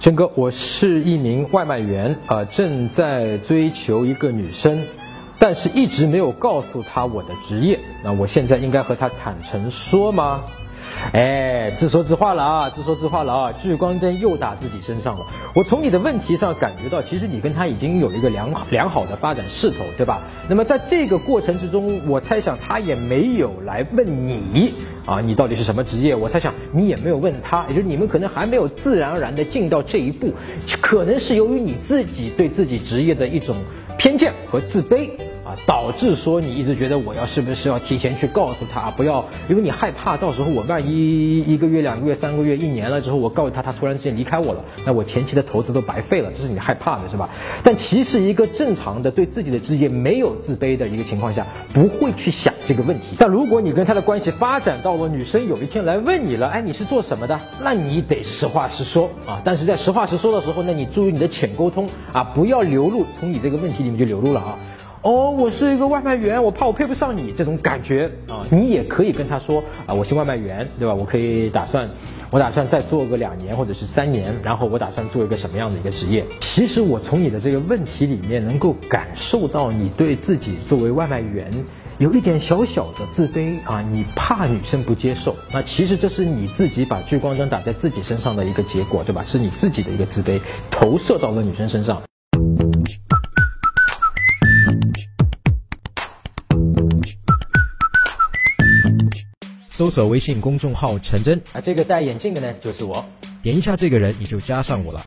轩哥，我是一名外卖员啊，正在追求一个女生，但是一直没有告诉她我的职业。那我现在应该和她坦诚说吗？哎，自说自话了啊，自说自话了啊！聚光灯又打自己身上了。我从你的问题上感觉到，其实你跟他已经有一个良好良好的发展势头，对吧？那么在这个过程之中，我猜想他也没有来问你啊，你到底是什么职业？我猜想你也没有问他，也就是你们可能还没有自然而然的进到这一步，可能是由于你自己对自己职业的一种偏见和自卑。导致说你一直觉得我要是不是要提前去告诉他，不要，因为你害怕到时候我万一一个月、两个月、三个月、一年了之后，我告诉他，他突然之间离开我了，那我前期的投资都白费了，这是你害怕的是吧？但其实一个正常的对自己的职业没有自卑的一个情况下，不会去想这个问题。但如果你跟他的关系发展到了女生有一天来问你了，哎，你是做什么的？那你得实话实说啊。但是在实话实说的时候，那你注意你的浅沟通啊，不要流露从你这个问题里面就流露了啊。哦，我是一个外卖员，我怕我配不上你这种感觉啊，你也可以跟他说啊，我是外卖员，对吧？我可以打算，我打算再做个两年或者是三年，然后我打算做一个什么样的一个职业？其实我从你的这个问题里面能够感受到你对自己作为外卖员有一点小小的自卑啊，你怕女生不接受，那其实这是你自己把聚光灯打在自己身上的一个结果，对吧？是你自己的一个自卑投射到了女生身上。搜索微信公众号“陈真”，啊，这个戴眼镜的呢，就是我。点一下这个人，你就加上我了。